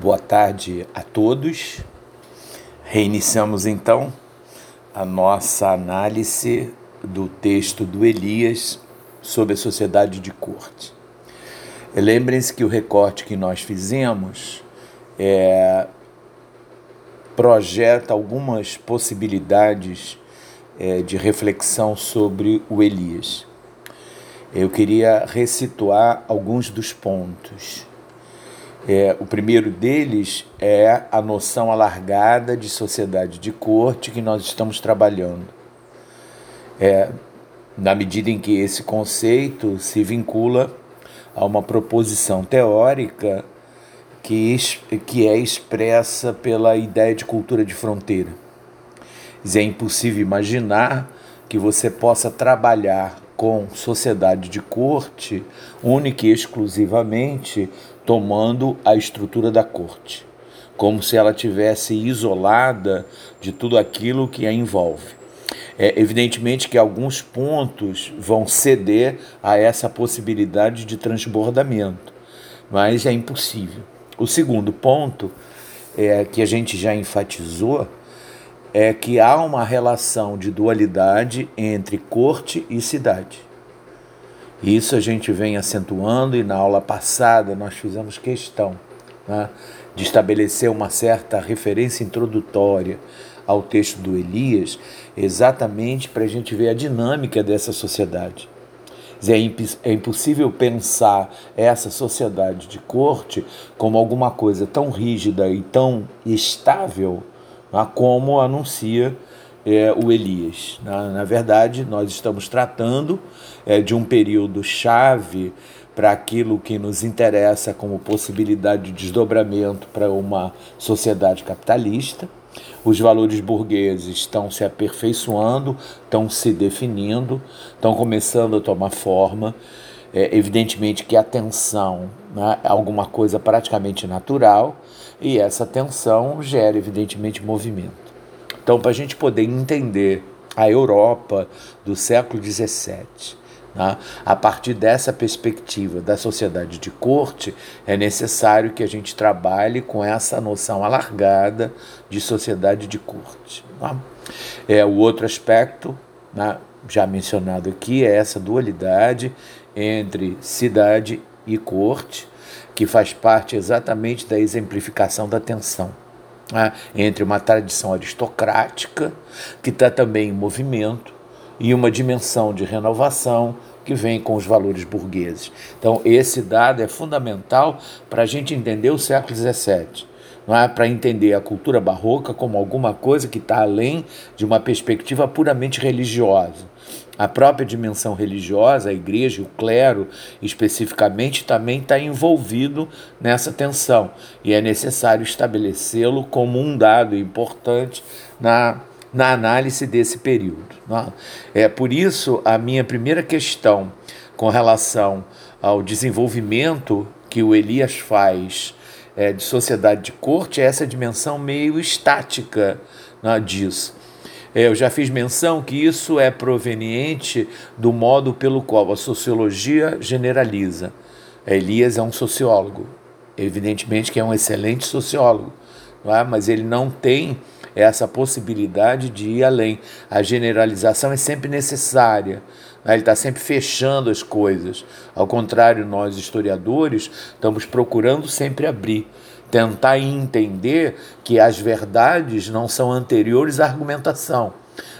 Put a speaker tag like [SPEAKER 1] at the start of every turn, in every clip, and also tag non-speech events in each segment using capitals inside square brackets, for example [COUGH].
[SPEAKER 1] Boa tarde a todos. Reiniciamos então a nossa análise do texto do Elias sobre a sociedade de corte. Lembrem-se que o recorte que nós fizemos é, projeta algumas possibilidades é, de reflexão sobre o Elias. Eu queria recituar alguns dos pontos. É, o primeiro deles é a noção alargada de sociedade de corte que nós estamos trabalhando. É, na medida em que esse conceito se vincula a uma proposição teórica que, que é expressa pela ideia de cultura de fronteira. É impossível imaginar que você possa trabalhar com sociedade de corte única e exclusivamente tomando a estrutura da corte, como se ela tivesse isolada de tudo aquilo que a envolve. É evidentemente que alguns pontos vão ceder a essa possibilidade de transbordamento, mas é impossível. O segundo ponto é que a gente já enfatizou é que há uma relação de dualidade entre corte e cidade. Isso a gente vem acentuando e na aula passada nós fizemos questão né, de estabelecer uma certa referência introdutória ao texto do Elias, exatamente para a gente ver a dinâmica dessa sociedade. É, é impossível pensar essa sociedade de corte como alguma coisa tão rígida e tão estável como anuncia é, o Elias. Na, na, verdade, nós estamos tratando é, de um período chave para aquilo que nos interessa como possibilidade de desdobramento para uma sociedade capitalista. Os valores burgueses estão se aperfeiçoando, estão se definindo, estão começando a tomar forma. É, evidentemente que a tensão né, é alguma coisa praticamente natural e essa tensão gera, evidentemente, movimento. Então, para a gente poder entender a Europa do século XVII, né, a partir dessa perspectiva da sociedade de corte, é necessário que a gente trabalhe com essa noção alargada de sociedade de corte. Né. É, o outro aspecto, né, já mencionado aqui, é essa dualidade entre cidade e corte, que faz parte exatamente da exemplificação da tensão né, entre uma tradição aristocrática, que está também em movimento, e uma dimensão de renovação que vem com os valores burgueses. Então, esse dado é fundamental para a gente entender o século XVII. Não é para entender a cultura barroca como alguma coisa que está além de uma perspectiva puramente religiosa a própria dimensão religiosa, a igreja, o clero especificamente, também está envolvido nessa tensão e é necessário estabelecê-lo como um dado importante na, na análise desse período. É? é por isso a minha primeira questão com relação ao desenvolvimento que o Elias faz é, de sociedade de corte é essa dimensão meio estática né, disso. É, eu já fiz menção que isso é proveniente do modo pelo qual a sociologia generaliza. Elias é um sociólogo, evidentemente que é um excelente sociólogo, é? mas ele não tem essa possibilidade de ir além. A generalização é sempre necessária. Né? Ele está sempre fechando as coisas. Ao contrário, nós historiadores estamos procurando sempre abrir tentar entender que as verdades não são anteriores à argumentação.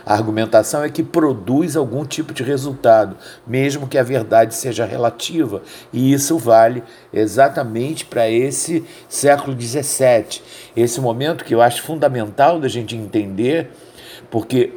[SPEAKER 1] A argumentação é que produz algum tipo de resultado, mesmo que a verdade seja relativa, e isso vale exatamente para esse século XVII, esse momento que eu acho fundamental da gente entender, porque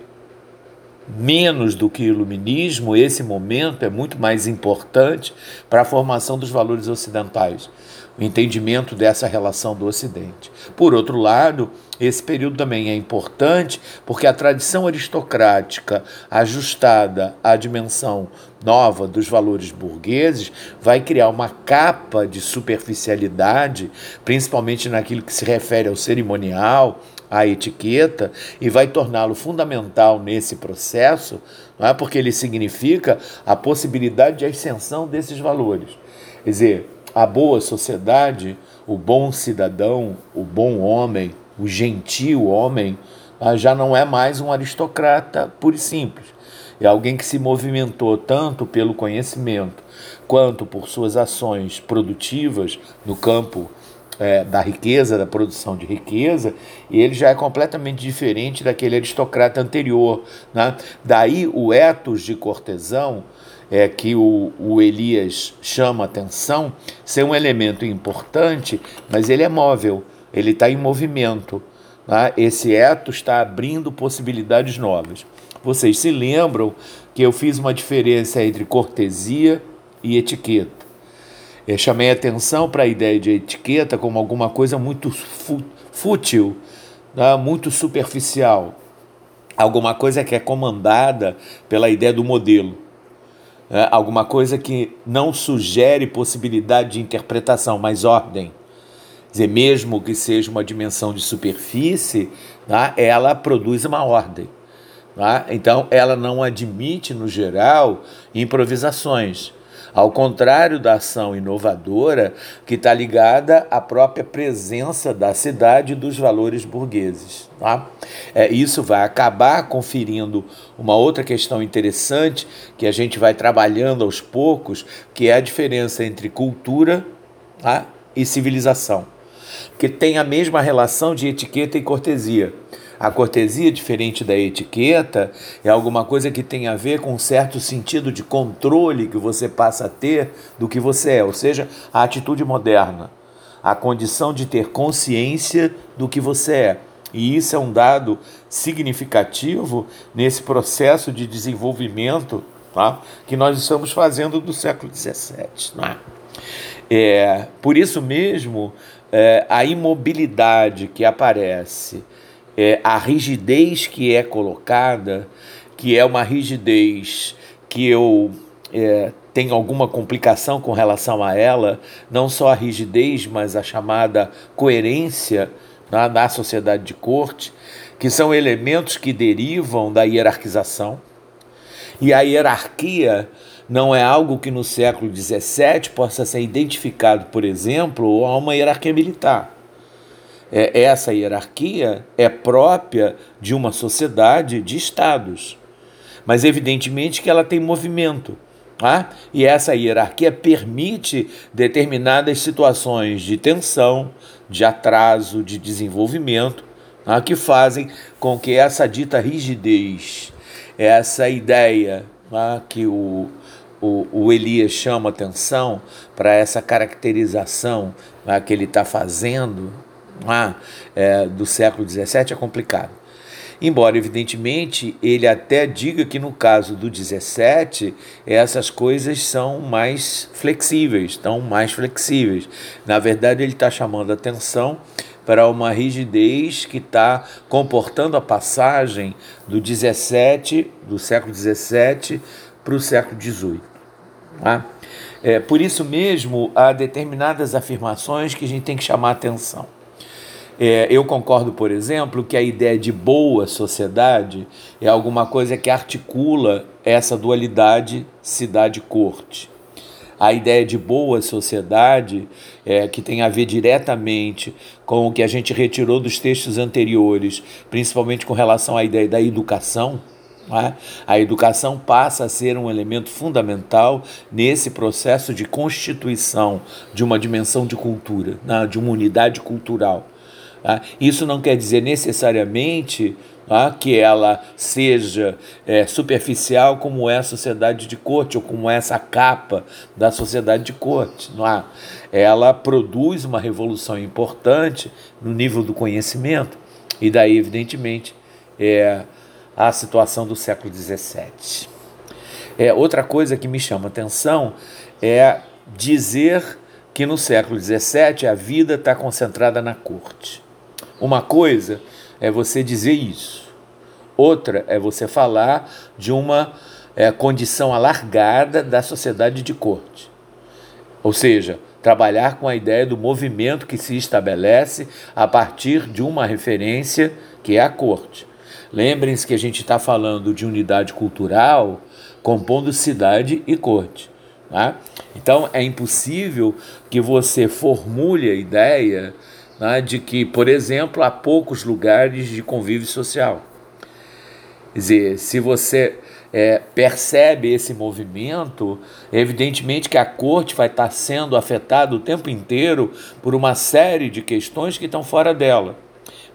[SPEAKER 1] menos do que iluminismo, esse momento é muito mais importante para a formação dos valores ocidentais o entendimento dessa relação do Ocidente. Por outro lado, esse período também é importante porque a tradição aristocrática ajustada à dimensão nova dos valores burgueses vai criar uma capa de superficialidade, principalmente naquilo que se refere ao cerimonial, à etiqueta, e vai torná-lo fundamental nesse processo, não é? porque ele significa a possibilidade de ascensão desses valores. Quer dizer, a boa sociedade o bom cidadão, o bom homem, o gentil homem, ah, já não é mais um aristocrata puro e simples. É alguém que se movimentou tanto pelo conhecimento quanto por suas ações produtivas no campo é, da riqueza, da produção de riqueza, e ele já é completamente diferente daquele aristocrata anterior. Né? Daí o ethos de cortesão, é, que o, o Elias chama atenção, ser um elemento importante, mas ele é móvel, ele está em movimento. Né? Esse ethos está abrindo possibilidades novas. Vocês se lembram que eu fiz uma diferença entre cortesia e etiqueta. Eu chamei atenção para a ideia de etiqueta como alguma coisa muito fútil, né? muito superficial, alguma coisa que é comandada pela ideia do modelo, né? alguma coisa que não sugere possibilidade de interpretação, mas ordem. Quer dizer, mesmo que seja uma dimensão de superfície, né? ela produz uma ordem. Tá? Então, ela não admite, no geral, improvisações. Ao contrário da ação inovadora, que está ligada à própria presença da cidade e dos valores burgueses. Tá? É, isso vai acabar conferindo uma outra questão interessante que a gente vai trabalhando aos poucos, que é a diferença entre cultura tá? e civilização. Que tem a mesma relação de etiqueta e cortesia. A cortesia, diferente da etiqueta, é alguma coisa que tem a ver com um certo sentido de controle que você passa a ter do que você é, ou seja, a atitude moderna, a condição de ter consciência do que você é. E isso é um dado significativo nesse processo de desenvolvimento tá? que nós estamos fazendo do século XVII. Né? É, por isso mesmo, é, a imobilidade que aparece é, a rigidez que é colocada, que é uma rigidez que eu é, tenho alguma complicação com relação a ela, não só a rigidez, mas a chamada coerência na, na sociedade de corte, que são elementos que derivam da hierarquização. E a hierarquia não é algo que no século XVII possa ser identificado, por exemplo, a uma hierarquia militar é, essa hierarquia é própria de uma sociedade de estados. Mas evidentemente que ela tem movimento. Tá? E essa hierarquia permite determinadas situações de tensão, de atraso, de desenvolvimento, tá? que fazem com que essa dita rigidez, essa ideia tá? que o, o, o Elias chama atenção para essa caracterização tá? que ele está fazendo ah, é, do século XVII é complicado. Embora, evidentemente, ele até diga que no caso do 17, essas coisas são mais flexíveis, estão mais flexíveis. Na verdade, ele está chamando atenção para uma rigidez que está comportando a passagem do 17, do século 17 para o século 18. Tá? É, por isso mesmo, há determinadas afirmações que a gente tem que chamar atenção. É, eu concordo, por exemplo, que a ideia de boa sociedade é alguma coisa que articula essa dualidade cidade-corte. A ideia de boa sociedade, é, que tem a ver diretamente com o que a gente retirou dos textos anteriores, principalmente com relação à ideia da educação, é? a educação passa a ser um elemento fundamental nesse processo de constituição de uma dimensão de cultura, né? de uma unidade cultural. Tá? Isso não quer dizer necessariamente tá? que ela seja é, superficial como é a sociedade de corte ou como é essa capa da sociedade de corte. Não? Ela produz uma revolução importante no nível do conhecimento e daí, evidentemente, é a situação do século XVII. É, outra coisa que me chama atenção é dizer que no século XVII a vida está concentrada na corte. Uma coisa é você dizer isso, outra é você falar de uma é, condição alargada da sociedade de corte. Ou seja, trabalhar com a ideia do movimento que se estabelece a partir de uma referência que é a corte. Lembrem-se que a gente está falando de unidade cultural compondo cidade e corte. Né? Então é impossível que você formule a ideia né, de que, por exemplo, há poucos lugares de convívio social. Quer dizer, se você é, percebe esse movimento, evidentemente que a corte vai estar sendo afetada o tempo inteiro por uma série de questões que estão fora dela.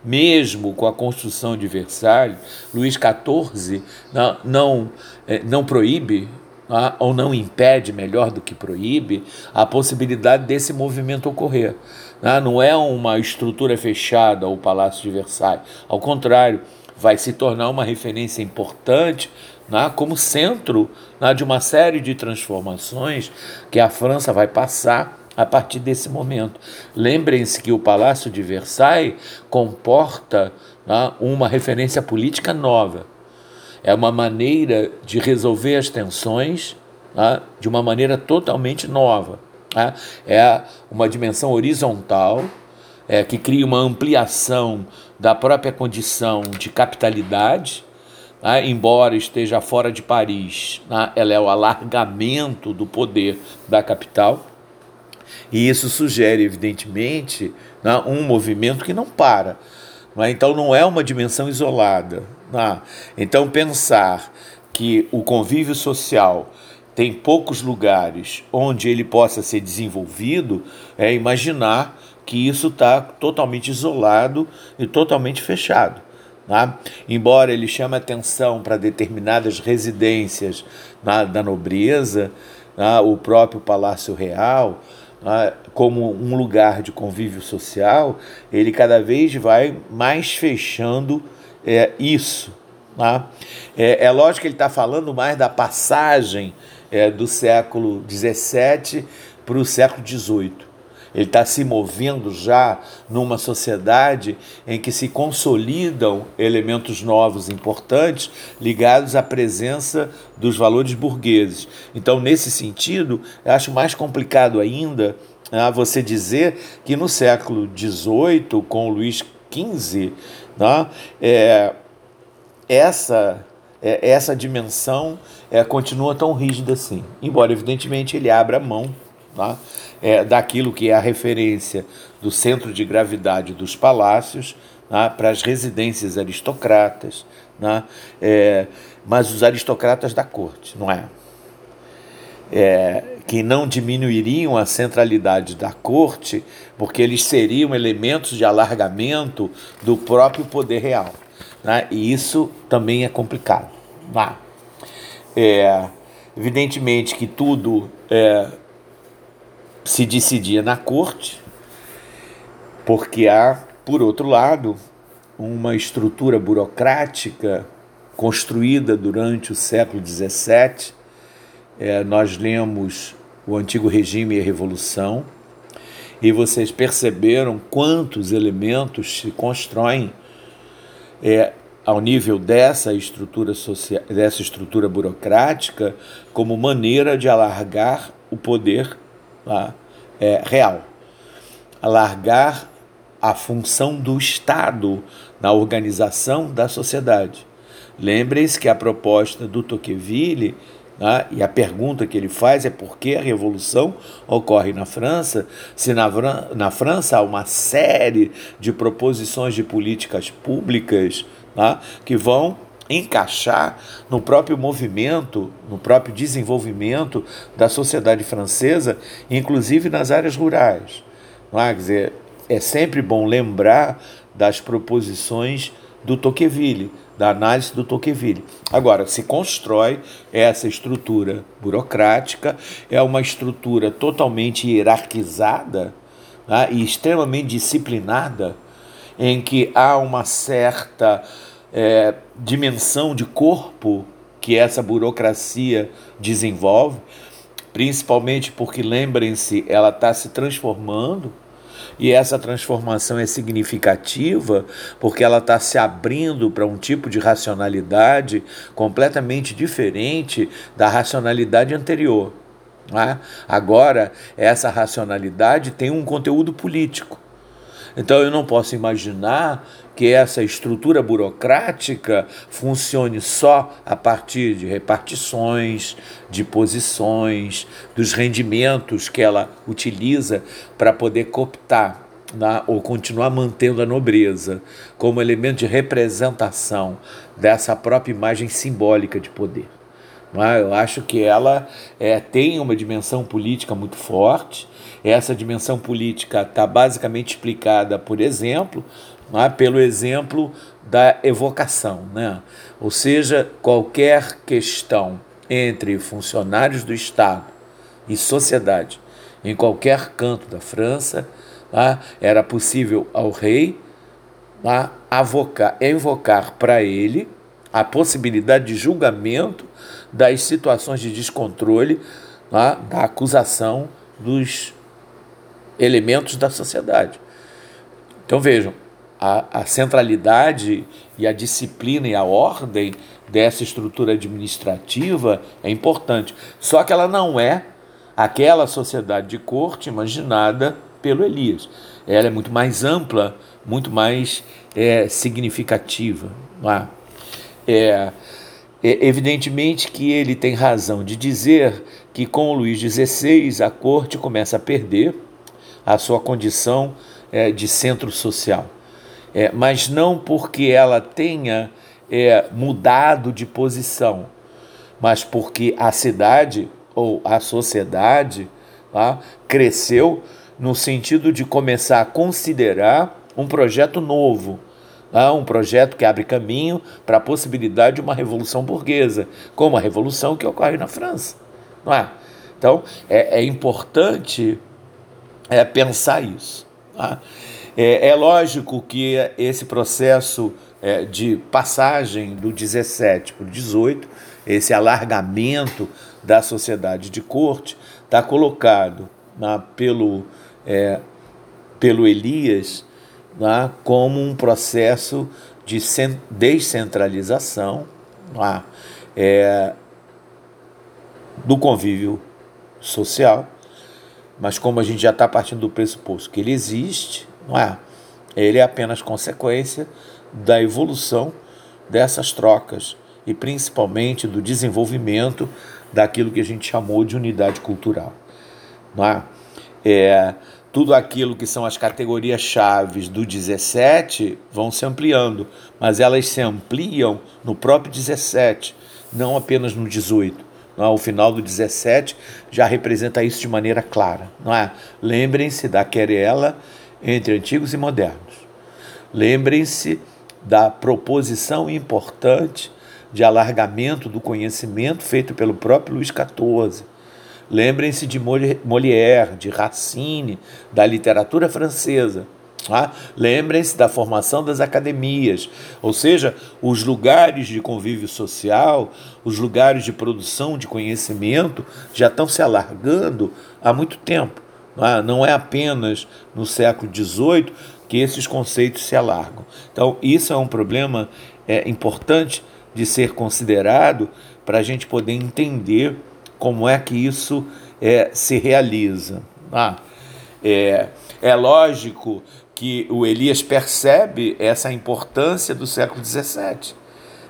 [SPEAKER 1] Mesmo com a construção de Versalhes, Luís XIV não, não, é, não proíbe ah, ou não impede, melhor do que proíbe, a possibilidade desse movimento ocorrer. Ah, não é uma estrutura fechada o Palácio de Versailles, ao contrário, vai se tornar uma referência importante né, como centro né, de uma série de transformações que a França vai passar a partir desse momento. Lembrem-se que o Palácio de Versailles comporta né, uma referência política nova. É uma maneira de resolver as tensões né, de uma maneira totalmente nova. Né? É uma dimensão horizontal é, que cria uma ampliação da própria condição de capitalidade, né? embora esteja fora de Paris, né? ela é o alargamento do poder da capital. E isso sugere, evidentemente, né? um movimento que não para. Né? Então, não é uma dimensão isolada. Né? Então, pensar que o convívio social tem poucos lugares onde ele possa ser desenvolvido é imaginar que isso está totalmente isolado e totalmente fechado. Tá? Embora ele chame atenção para determinadas residências na, da nobreza, tá? o próprio Palácio Real, tá? como um lugar de convívio social, ele cada vez vai mais fechando é, isso. Tá? É, é lógico que ele está falando mais da passagem é, do século XVII para o século XVIII. Ele está se movendo já numa sociedade em que se consolidam elementos novos importantes ligados à presença dos valores burgueses. Então, nesse sentido, acho mais complicado ainda né, você dizer que no século XVIII, com Luís XV, né, é, essa é, essa dimensão é, continua tão rígida assim, embora evidentemente ele abra mão tá? é, daquilo que é a referência do centro de gravidade dos palácios tá? para as residências aristocratas, tá? é, mas os aristocratas da corte, não é? é? Que não diminuiriam a centralidade da corte, porque eles seriam elementos de alargamento do próprio poder real. Né? E isso também é complicado. Né? É, evidentemente que tudo é, se decidia na corte, porque há, por outro lado, uma estrutura burocrática construída durante o século XVII. É, nós lemos o Antigo Regime e a Revolução, e vocês perceberam quantos elementos se constroem é, ao nível dessa estrutura social, dessa estrutura burocrática como maneira de alargar o poder tá? é, real. Alargar a função do Estado na organização da sociedade. Lembrem-se que a proposta do Tocqueville né, e a pergunta que ele faz é por que a revolução ocorre na França, se na, na França há uma série de proposições de políticas públicas né, que vão encaixar no próprio movimento, no próprio desenvolvimento da sociedade francesa, inclusive nas áreas rurais. É? Quer dizer, é sempre bom lembrar das proposições do Tocqueville, da análise do Tocqueville. Agora, se constrói essa estrutura burocrática, é uma estrutura totalmente hierarquizada né, e extremamente disciplinada, em que há uma certa é, dimensão de corpo que essa burocracia desenvolve, principalmente porque, lembrem-se, ela está se transformando. E essa transformação é significativa porque ela está se abrindo para um tipo de racionalidade completamente diferente da racionalidade anterior. Né? Agora, essa racionalidade tem um conteúdo político. Então eu não posso imaginar que essa estrutura burocrática funcione só a partir de repartições, de posições, dos rendimentos que ela utiliza para poder cooptar na, ou continuar mantendo a nobreza como elemento de representação dessa própria imagem simbólica de poder. É? Eu acho que ela é, tem uma dimensão política muito forte. Essa dimensão política está basicamente explicada, por exemplo, é? pelo exemplo da evocação. Né? Ou seja, qualquer questão entre funcionários do Estado e sociedade em qualquer canto da França, é? era possível ao rei avocar, invocar para ele a possibilidade de julgamento das situações de descontrole, né, da acusação dos elementos da sociedade. Então vejam, a, a, centralidade e a disciplina e a ordem dessa estrutura administrativa é importante. Só que ela não é aquela sociedade de corte imaginada pelo Elias. Ela é muito mais ampla, muito mais é, significativa. É? É, é, evidentemente que ele tem razão de dizer que com o Luís XVI a corte começa a perder a sua condição é, de centro social, é, mas não porque ela tenha é, mudado de posição, mas porque a cidade ou a sociedade tá, cresceu no sentido de começar a considerar um projeto novo ah, um projeto que abre caminho para a possibilidade de uma revolução burguesa, como a revolução que ocorre na França. Não é? Então, é, é importante é, pensar isso. Tá? É, é, lógico que esse processo é, de passagem do 17 para o 18, esse alargamento da sociedade de corte, está colocado na, pelo, é, pelo Elias né, como um processo de descentralização né, é, do convívio social, mas como a gente já está partindo do pressuposto que ele existe, não é? ele é apenas consequência da evolução dessas trocas e principalmente do desenvolvimento daquilo que a gente chamou de unidade cultural. Não é? É, tudo aquilo que são as categorias chaves do 17 vão se ampliando, mas elas se ampliam no próprio 17, não apenas no 18. Não é? O final do 17 já representa isso de maneira clara. Não é? Lembrem-se da querela entre antigos e modernos. Lembrem-se da proposição importante de alargamento do conhecimento feito pelo próprio Luís XIV Lembrem-se de Molière, de Racine, da literatura francesa. Tá? Lembrem-se da formação das academias, ou seja, os lugares de convívio social, os lugares de produção de conhecimento já estão se alargando há muito tempo. Não Não é apenas no século XVIII que esses conceitos se alargam. Então, isso é um problema é, importante de ser considerado para a gente poder entender como é que isso é, se realiza. Ah, é, é lógico que o Elias percebe essa importância do século XVII,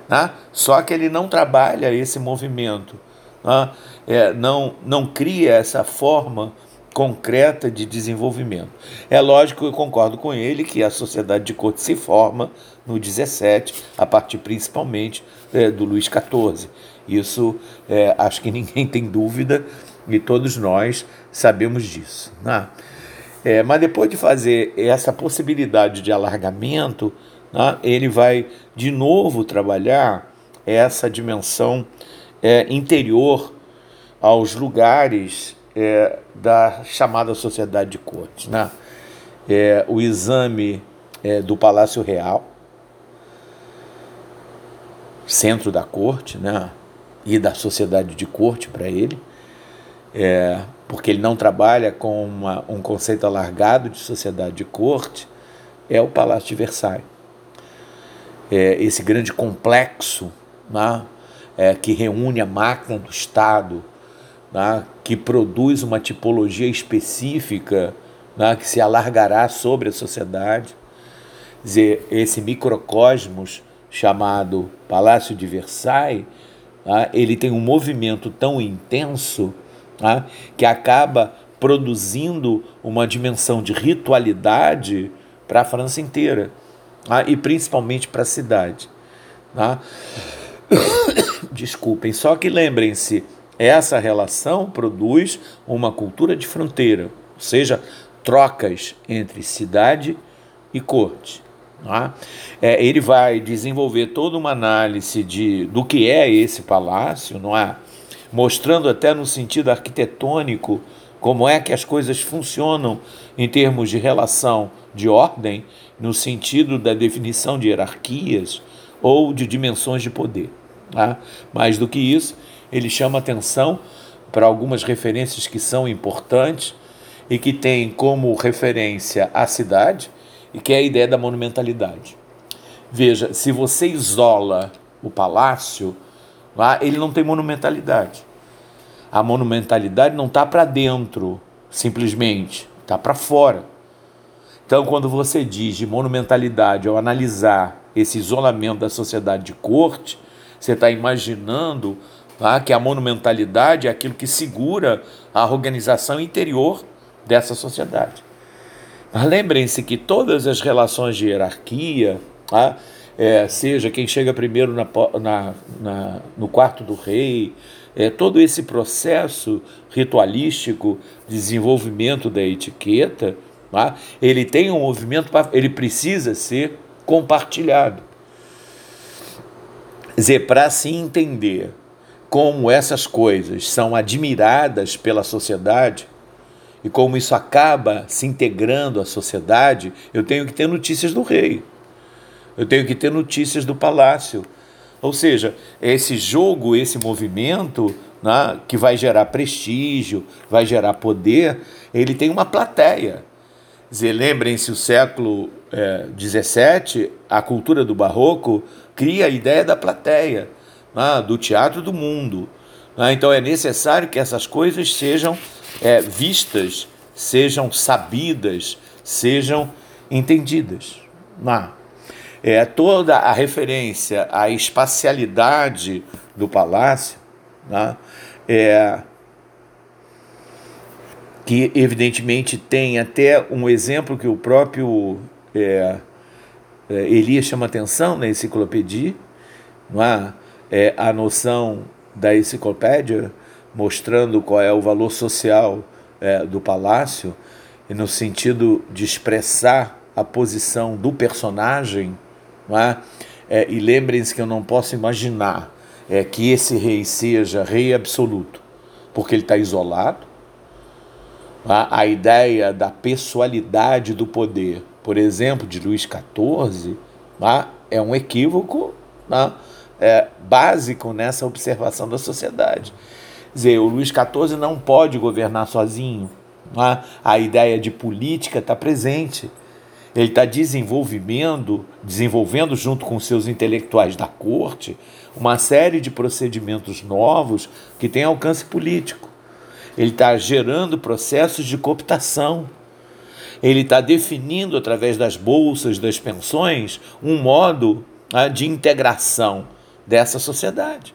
[SPEAKER 1] né? só que ele não trabalha esse movimento, né? é, não, não cria essa forma concreta de desenvolvimento. É lógico, eu concordo com ele que a sociedade de corte se forma no 17, a partir principalmente é, do Luís XIV. Isso é, acho que [LAUGHS] ninguém tem dúvida e todos nós sabemos disso. Né? É, mas depois de fazer essa possibilidade de alargamento, né, ele vai de novo trabalhar essa dimensão é, interior aos lugares é, da chamada sociedade de cortes. Né? É, o exame é, do Palácio Real, centro da corte, né? e da sociedade de corte para ele, é, porque ele não trabalha com uma, um conceito alargado de sociedade de corte, é o Palácio de Versailles. É, esse grande complexo né, é, que reúne a máquina do Estado, né, que produz uma tipologia específica né, que se alargará sobre a sociedade. Dizer, esse microcosmos chamado Palácio de Versailles, né, ele tem um movimento tão intenso né, que acaba produzindo uma dimensão de ritualidade para a França inteira né, e principalmente para a cidade. Né? [COUGHS] Desculpem, só que lembrem-se, essa relação produz uma cultura de fronteira, ou seja, trocas entre cidade e corte. Tá? É, ele vai desenvolver toda uma análise de, do que é esse palácio, não é? mostrando até no sentido arquitetônico como é que as coisas funcionam em termos de relação de ordem, no sentido da definição de hierarquias ou de dimensões de poder. Tá? Mais do que isso, ele chama atenção para algumas referências que são importantes e que têm como referência a cidade e que é a ideia da monumentalidade. Veja, se você isola o palácio, lá ele não tem monumentalidade. A monumentalidade não está para dentro, simplesmente, está para fora. Então, quando você diz de monumentalidade ao analisar esse isolamento da sociedade de corte, você está imaginando tá, que a monumentalidade é aquilo que segura a organização interior dessa sociedade. Mas lembrem-se que todas as relações de hierarquia, tá, é, seja quem chega primeiro na, na, na, no quarto do rei, é, todo esse processo ritualístico, desenvolvimento da etiqueta, tá, ele tem um movimento, ele precisa ser compartilhado. Quer dizer, para se entender como essas coisas são admiradas pela sociedade, e como isso acaba se integrando à sociedade, eu tenho que ter notícias do rei, eu tenho que ter notícias do palácio. Ou seja, esse jogo, esse movimento né, que vai gerar prestígio, vai gerar poder, ele tem uma plateia. Lembrem-se, o século XVII, é, a cultura do barroco cria a ideia da plateia, né, do teatro do mundo. Né? Então é necessário que essas coisas sejam é, vistas, sejam sabidas, sejam entendidas. Né? É, toda a referência à espacialidade do palácio, né? é, que evidentemente tem até um exemplo que o próprio é, é, Elias chama atenção na enciclopédia, não é? É a noção da enciclopédia mostrando qual é o valor social é, do palácio, e no sentido de expressar a posição do personagem, é? é e lembrem-se que eu não posso imaginar é, que esse rei seja rei absoluto, porque ele está isolado. A, a ideia da pessoalidade do poder, por exemplo, de Luís XIV, é um equívoco é, básico nessa observação da sociedade dizer, o Luís XIV não pode governar sozinho. É? A ideia de política está presente. Ele está desenvolvendo, desenvolvendo junto com seus intelectuais da corte uma série de procedimentos novos que têm alcance político. Ele está gerando processos de cooptação. Ele está definindo, através das bolsas, das pensões, um modo né, de integração dessa sociedade.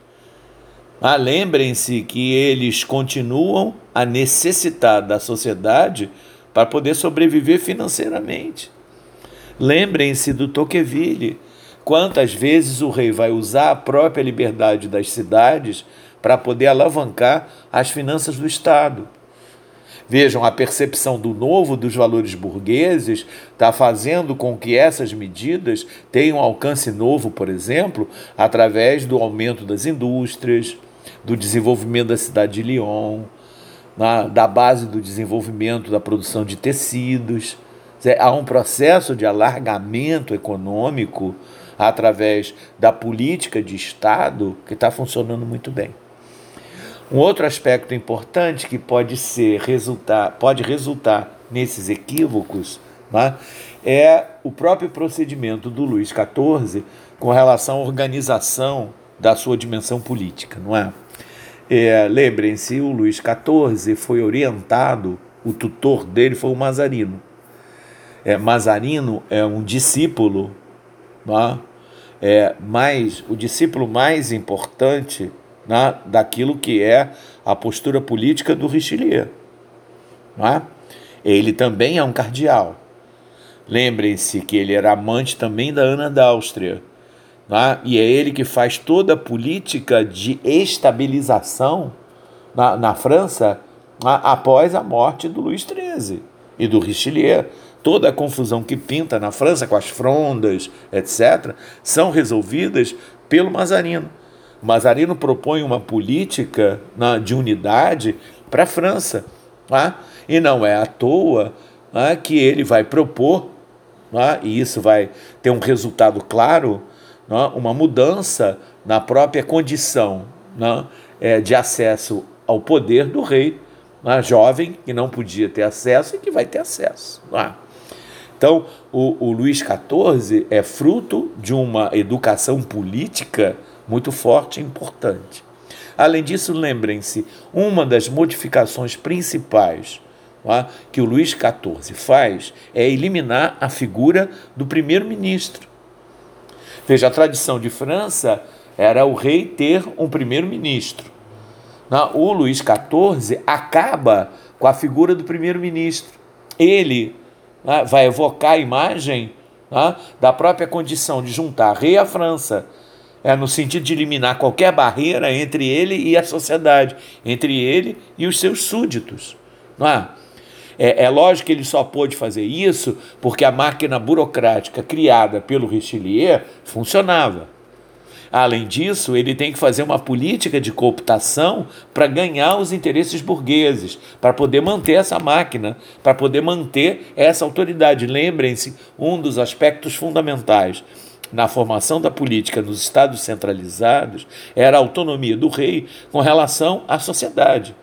[SPEAKER 1] Ah, Lembrem-se que eles continuam a necessitar da sociedade para poder sobreviver financeiramente. Lembrem-se do Tocqueville. Quantas vezes o rei vai usar a própria liberdade das cidades para poder alavancar as finanças do Estado? Vejam, a percepção do novo dos valores burgueses está fazendo com que essas medidas tenham alcance novo, por exemplo, através do aumento das indústrias, do desenvolvimento da cidade de Lyon, na, da base do desenvolvimento da produção de tecidos. Há um processo de alargamento econômico através da política de Estado que está funcionando muito bem. Um outro aspecto importante que pode ser resultar, pode resultar nesses equívocos né, é o próprio procedimento do Luís XIV com relação à organização da sua dimensão política, não é? é Lembrem-se, o Luís XIV foi orientado o tutor dele foi o Mazarino. É, Mazarino é um discípulo, né? é mais o discípulo mais importante né, daquilo que é a postura política do Richelieu. Né? Ele também é um cardeal. Lembrem-se que ele era amante também da Ana da Áustria. Né? E é ele que faz toda a política de estabilização na, na França após a morte do Luís XIII e do Richelieu. Toda a confusão que pinta na França com as frondas, etc., são resolvidas pelo Mazarino. Mazarino propõe uma política de unidade para a França. Tá? E não é à toa tá? que ele vai propor, tá? e isso vai ter um resultado claro, uma mudança na própria condição é, de acesso ao poder do rei jovem que não podia ter acesso e que vai ter acesso. Então, o, o Luís XIV é fruto de uma educação política muito forte e importante. Além disso, lembrem-se, uma das modificações principais é, que o Luís XIV faz é eliminar a figura do primeiro-ministro. Veja, a tradição de França era o rei ter um primeiro-ministro. O Luís XIV acaba com a figura do primeiro-ministro. Ele né, vai evocar a imagem né, da própria condição de juntar rei à França, é, no sentido de eliminar qualquer barreira entre ele e a sociedade, entre ele e os seus súditos. Não é? É, é, lógico que ele só pôde fazer isso porque a máquina burocrática criada pelo Richelieu funcionava. Além disso, ele tem que fazer uma política de cooptação para ganhar os interesses burgueses, para poder manter essa máquina, para poder manter essa autoridade. Lembrem-se, um dos aspectos fundamentais na formação da política nos estados centralizados era a autonomia do rei com relação à sociedade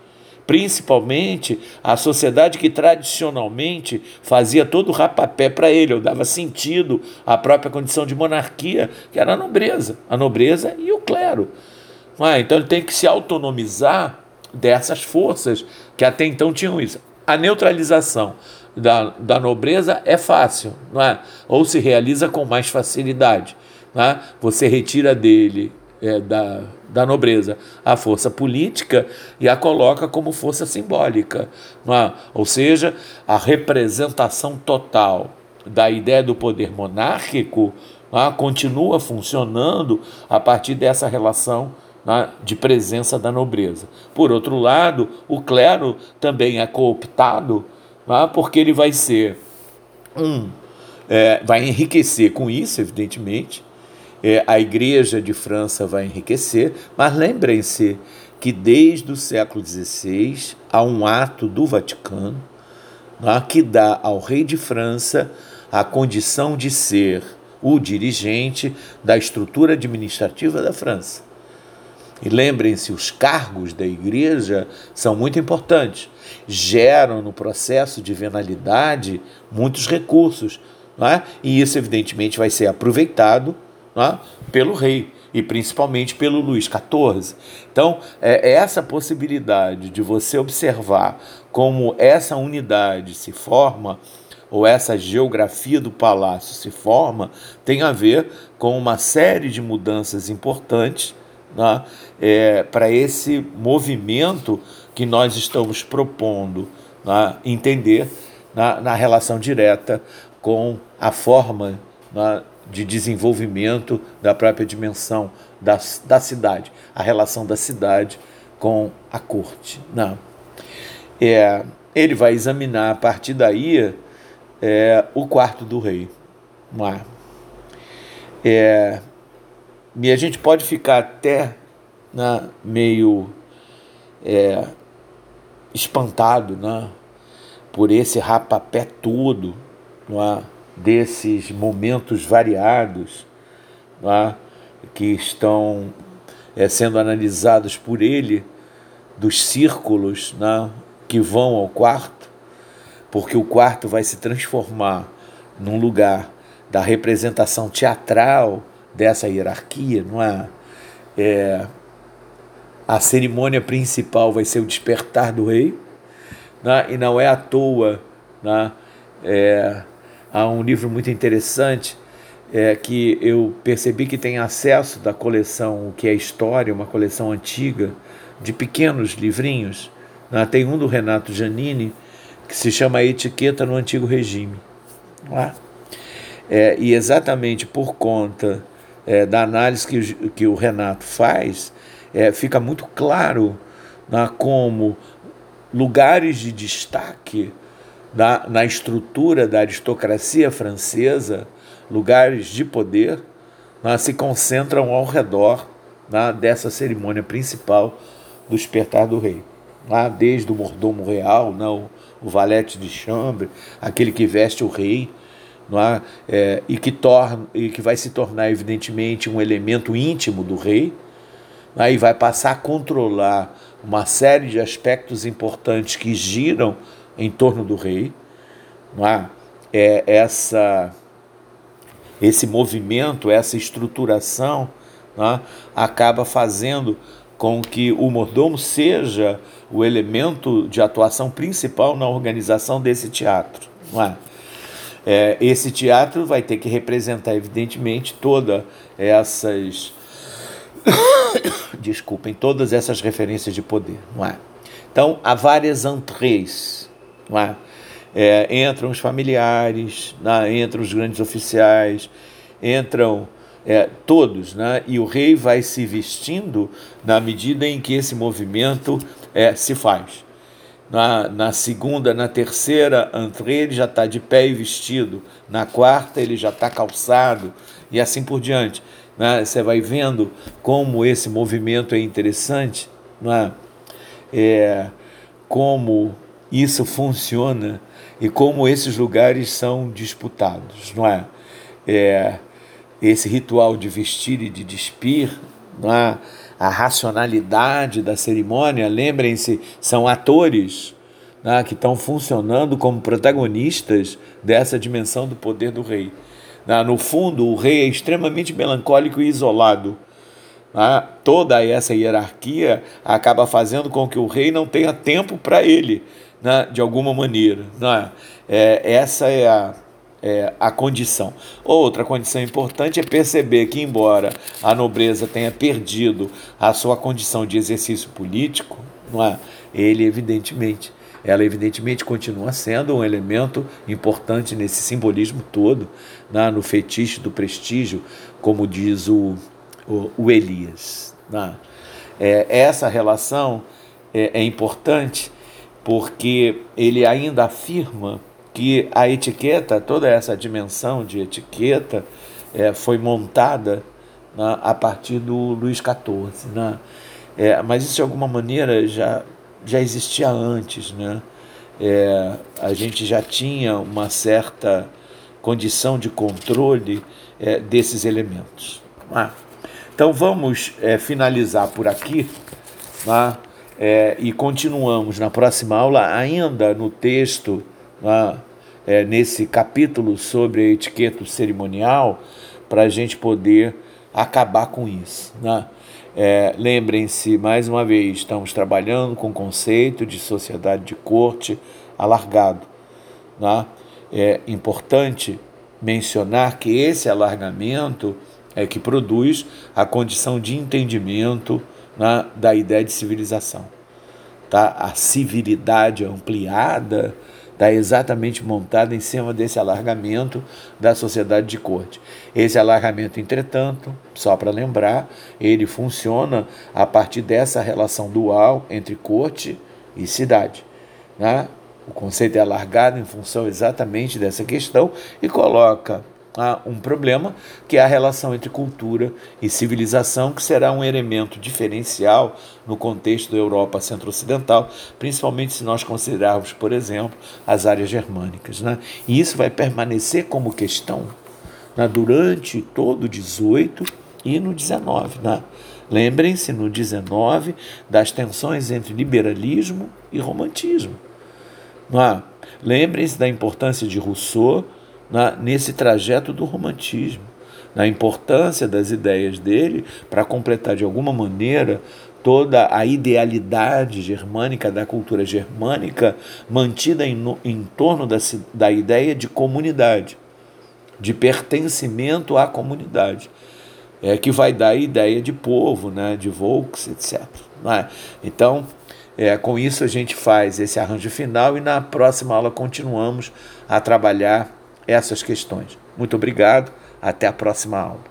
[SPEAKER 1] principalmente a sociedade que tradicionalmente fazia todo o rapapé para ele, ou dava sentido à própria condição de monarquia, que era a nobreza, a nobreza e o clero. Ah, então ele tem que se autonomizar dessas forças que até então tinham isso. A neutralização da, da nobreza é fácil, não é? ou se realiza com mais facilidade. Não é? Você retira dele é, da, da nobreza a força política e a coloca como força simbólica. É? Ou seja, a representação total da ideia do poder monárquico é? continua funcionando a partir dessa relação é? de presença da nobreza. Por outro lado, o clero também é cooptado é? porque ele vai ser um. É, vai enriquecer com isso, evidentemente, é, a Igreja de França vai enriquecer, mas lembrem-se que desde o século XVI há um ato do Vaticano né, que dá ao rei de França a condição de ser o dirigente da estrutura administrativa da França. E lembrem-se, os cargos da igreja são muito importantes, geram no processo de venalidade muitos recursos, é? e isso, evidentemente, vai ser aproveitado né, pelo rei e principalmente pelo Luís XIV. Então, é, é essa possibilidade de você observar como essa unidade se forma, ou essa geografia do palácio se forma, tem a ver com uma série de mudanças importantes né, é, para esse movimento que nós estamos propondo né, entender na, na relação direta com a forma né, de desenvolvimento da própria dimensão da, da cidade, a relação da cidade com a corte. Não. É, ele vai examinar a partir daí é, o quarto do rei. Não é? E a gente pode ficar até né, meio é, espantado né, por esse rapapé todo. É? desses momentos variados é? que estão é, sendo analisados por ele, dos círculos é? que vão ao quarto, porque o quarto vai se transformar num lugar da representação teatral dessa hierarquia, não é? é a cerimônia principal vai ser o despertar do rei, né? e não é à toa. Né? É, há um livro muito interessante é, que eu percebi que tem acesso da coleção O que é História, uma coleção antiga de pequenos livrinhos. Né? Tem um do Renato Giannini que se chama Etiqueta no Antigo Regime. Lá. É, e exatamente por conta é, da análise que, que o Renato faz, é, fica muito claro né, como lugares de destaque na, na estrutura da aristocracia francesa, lugares de poder, né, se concentram ao redor né, dessa cerimônia principal do despertar do rei. Lá, desde o mordomo real, não, né, o valete de chambre, aquele que veste o rei, é? É, e, que torna, e que vai se tornar, evidentemente, um elemento íntimo do rei, aí vai passar a controlar uma série de aspectos importantes que giram em torno do rei. É? é essa, esse movimento, essa estruturação é? acaba fazendo com que o mordomo seja o elemento de atuação principal na organização desse teatro. Não é? É, esse teatro vai ter que representar, evidentemente, todas essas [COUGHS] desculpem, todas essas referências de poder, não é? Então, há várias entrées, não é? é entram os familiares, né? entram os grandes oficiais, entram é, todos, né? e o rei vai se vestindo na medida em que esse movimento é, se faz. Na, na segunda, na terceira entrée, ele já está de pé e vestido. Na quarta, ele já está calçado, e assim por diante. Né? Você vai vendo como esse movimento é interessante, né? é, como isso funciona e como esses lugares são disputados, não é? é esse ritual de vestir e de despir, não é? A racionalidade da cerimônia, lembrem-se, são atores né, que estão funcionando como protagonistas dessa dimensão do poder do rei. Né, no fundo, o rei é extremamente melancólico e isolado. Né, toda essa hierarquia acaba fazendo com que o rei não tenha tempo para ele, né, de alguma maneira. É, essa é a, é, a condição. Outra condição importante é perceber que, embora a nobreza tenha perdido a sua condição de exercício político, não é? ele, evidentemente, ela evidentemente continua sendo um elemento importante nesse simbolismo todo, né? no fetiche do prestígio, como diz o, o, o Elias. Né? É, essa relação é, é importante porque ele ainda afirma que a etiqueta, toda essa dimensão de etiqueta, é, foi montada né, a partir do Luís XIV. Né? É, mas isso, de alguma maneira, já, já existia antes. Né? É, a gente já tinha uma certa condição de controle é, desses elementos. Né? Então, vamos é, finalizar por aqui. Né? É, e continuamos na próxima aula, ainda no texto né, é, nesse capítulo sobre a etiqueta cerimonial, para a gente poder acabar com isso. Né? É, Lembrem-se, mais uma vez, estamos trabalhando com o conceito de sociedade de corte alargado. Né? É importante mencionar que esse alargamento é que produz a condição de entendimento né, da ideia de civilização. Tá? A civilidade ampliada está exatamente montada em cima desse alargamento da sociedade de corte. Esse alargamento, entretanto, só para lembrar, ele funciona a partir dessa relação dual entre corte e cidade. Né? O conceito é alargado em função exatamente dessa questão e coloca há um problema, que é a relação entre cultura e civilização, que será um elemento diferencial no contexto da Europa centro-ocidental, principalmente se nós considerarmos, por exemplo, as áreas germânicas. Né? E isso vai permanecer como questão né, durante todo o 18 e no 19. Né? Lembrem-se, no 19, das tensões entre liberalismo e romantismo. Né? Lembrem-se da importância de Rousseau na, nesse trajeto do romantismo, na importância das ideias dele para completar de alguma maneira toda a idealidade germânica, da cultura germânica, mantida em, em torno da, da ideia de comunidade, de pertencimento à comunidade, é, que vai dar a ideia de povo, né, de Volks, etc. É? Então, é, com isso a gente faz esse arranjo final e na próxima aula continuamos a trabalhar essas questões. Muito obrigado, até a próxima aula.